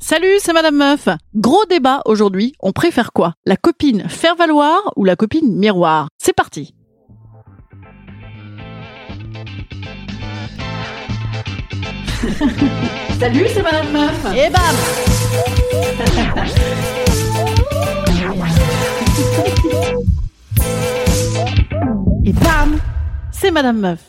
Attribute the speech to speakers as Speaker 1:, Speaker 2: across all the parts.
Speaker 1: Salut, c'est Madame Meuf. Gros débat aujourd'hui, on préfère quoi? La copine faire valoir ou la copine miroir? C'est parti. Salut, c'est Madame Meuf. Et bam Et bam C'est Madame Meuf.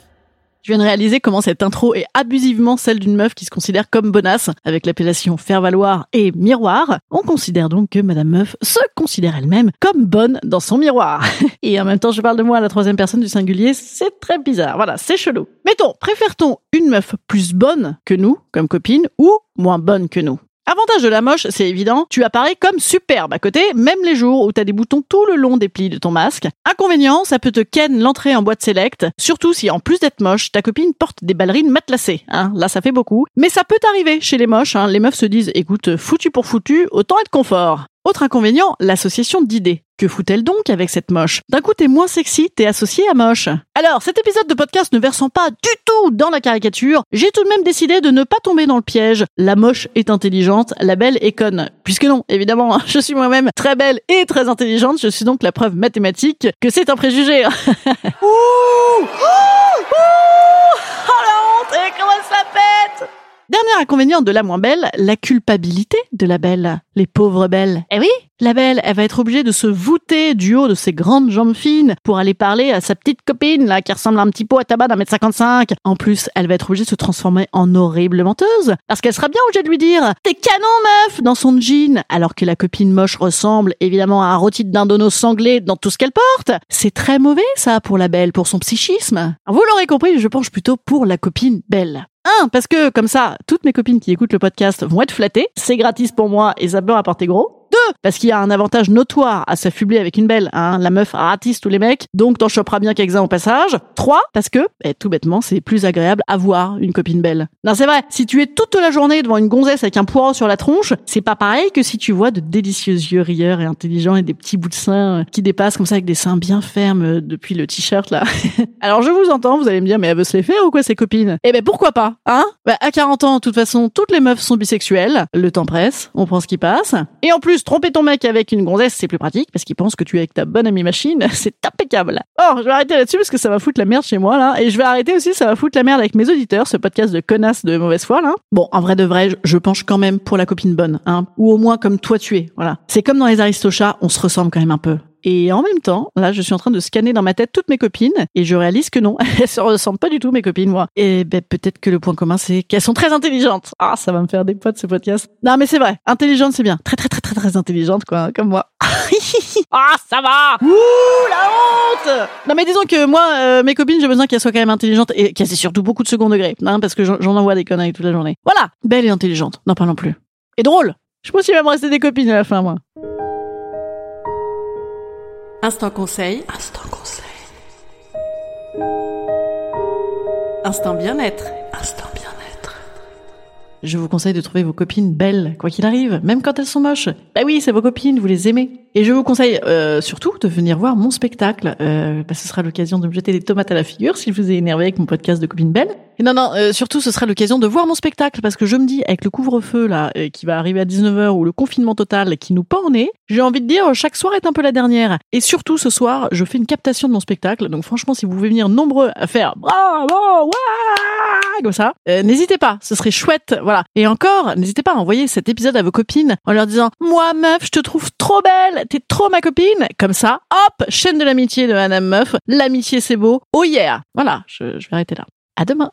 Speaker 1: Je viens de réaliser comment cette intro est abusivement celle d'une meuf qui se considère comme bonasse, avec l'appellation faire valoir et miroir. On considère donc que Madame Meuf se considère elle-même comme bonne dans son miroir. Et en même temps, je parle de moi à la troisième personne du singulier, c'est très bizarre. Voilà, c'est chelou. Mettons, préfère-t-on une meuf plus bonne que nous, comme copine, ou moins bonne que nous? Avantage de la moche, c'est évident, tu apparais comme superbe à côté, même les jours où t'as des boutons tout le long des plis de ton masque. Inconvénient, ça peut te ken l'entrée en boîte select, surtout si en plus d'être moche, ta copine porte des ballerines matelassées. Hein. Là, ça fait beaucoup. Mais ça peut t'arriver chez les moches. Hein. Les meufs se disent, écoute, foutu pour foutu, autant être confort. Autre inconvénient, l'association d'idées. Que fout-elle donc avec cette moche? D'un coup, t'es moins sexy, t'es associé à moche. Alors, cet épisode de podcast ne versant pas du tout dans la caricature, j'ai tout de même décidé de ne pas tomber dans le piège. La moche est intelligente, la belle est conne. Puisque non, évidemment, je suis moi-même très belle et très intelligente, je suis donc la preuve mathématique que c'est un préjugé. ouh, ouh, ouh inconvénient de la moins belle, la culpabilité de la belle. Les pauvres belles. Eh oui, la belle, elle va être obligée de se voûter du haut de ses grandes jambes fines pour aller parler à sa petite copine, là, qui ressemble un petit pot à tabac d'un mètre cinquante-cinq. En plus, elle va être obligée de se transformer en horrible menteuse. Parce qu'elle sera bien obligée de lui dire, t'es canon, meuf, dans son jean. Alors que la copine moche ressemble, évidemment, à un rôti de dindono sanglé dans tout ce qu'elle porte. C'est très mauvais, ça, pour la belle, pour son psychisme. Vous l'aurez compris, je penche plutôt pour la copine belle. Un, parce que comme ça, toutes mes copines qui écoutent le podcast vont être flattées. C'est gratis pour moi et ça peut rapporter gros. Parce qu'il y a un avantage notoire à s'affubler avec une belle. Hein. La meuf ratisse tous les mecs, donc t'en choperas bien quelques-uns au passage. Trois, parce que, eh, tout bêtement, c'est plus agréable à voir une copine belle. Non, c'est vrai, si tu es toute la journée devant une gonzesse avec un poireau sur la tronche, c'est pas pareil que si tu vois de délicieux yeux rieurs et intelligents et des petits bouts de seins euh, qui dépassent comme ça avec des seins bien fermes euh, depuis le t-shirt là. Alors je vous entends, vous allez me dire, mais elle veut se les faire ou quoi ces copines? Eh ben pourquoi pas, hein? Bah, À 40 ans, de toute façon, toutes les meufs sont bisexuelles. Le temps presse, on prend ce qui passe. Et en plus, tromper ton mec avec une gonzesse, c'est plus pratique parce qu'il pense que tu es avec ta bonne amie machine. C'est impeccable. Oh, je vais arrêter là-dessus parce que ça va foutre la merde chez moi, là. Et je vais arrêter aussi, ça va foutre la merde avec mes auditeurs, ce podcast de connasses de mauvaise foi, là. Bon, en vrai de vrai, je penche quand même pour la copine bonne, hein. Ou au moins comme toi tu es, voilà. C'est comme dans les Aristochats, on se ressemble quand même un peu. Et en même temps, là, je suis en train de scanner dans ma tête toutes mes copines et je réalise que non, elles se ressemblent pas du tout mes copines, moi. Et ben peut-être que le point commun, c'est qu'elles sont très intelligentes. Ah, ça va me faire des potes ce podcast. Non, mais c'est vrai, intelligente, c'est bien. Très très très très très intelligente, quoi, hein, comme moi. ah, ça va. Ouh, la honte. Non, mais disons que moi, euh, mes copines, j'ai besoin qu'elles soient quand même intelligentes et qu'elles aient surtout beaucoup de second degré, hein, parce que j'en envoie des conneries toute la journée. Voilà, belle et intelligente. N'en parlons plus. Et drôle. Je pense qu'il va me rester des copines à la fin, moi. Instant conseil. Instant conseil. Instant bien-être. Instant bien-être. Je vous conseille de trouver vos copines belles, quoi qu'il arrive, même quand elles sont moches. Bah oui, c'est vos copines, vous les aimez. Et je vous conseille euh, surtout de venir voir mon spectacle. Euh, bah, ce sera l'occasion de me jeter des tomates à la figure si je vous ai énervé avec mon podcast de copines belles. Et non, non, euh, surtout ce sera l'occasion de voir mon spectacle parce que je me dis, avec le couvre-feu là, euh, qui va arriver à 19h ou le confinement total qui nous pend au nez, j'ai envie de dire, chaque soir est un peu la dernière. Et surtout ce soir, je fais une captation de mon spectacle. Donc franchement, si vous voulez venir nombreux à faire bravo, ouais, comme ça, euh, n'hésitez pas, ce serait chouette. Voilà. Et encore, n'hésitez pas à envoyer cet épisode à vos copines en leur disant, moi meuf, je te trouve trop belle, t'es trop ma copine. Comme ça, hop, chaîne de l'amitié de Madame Meuf. L'amitié c'est beau. Oh yeah. Voilà, je, je vais arrêter là. À demain.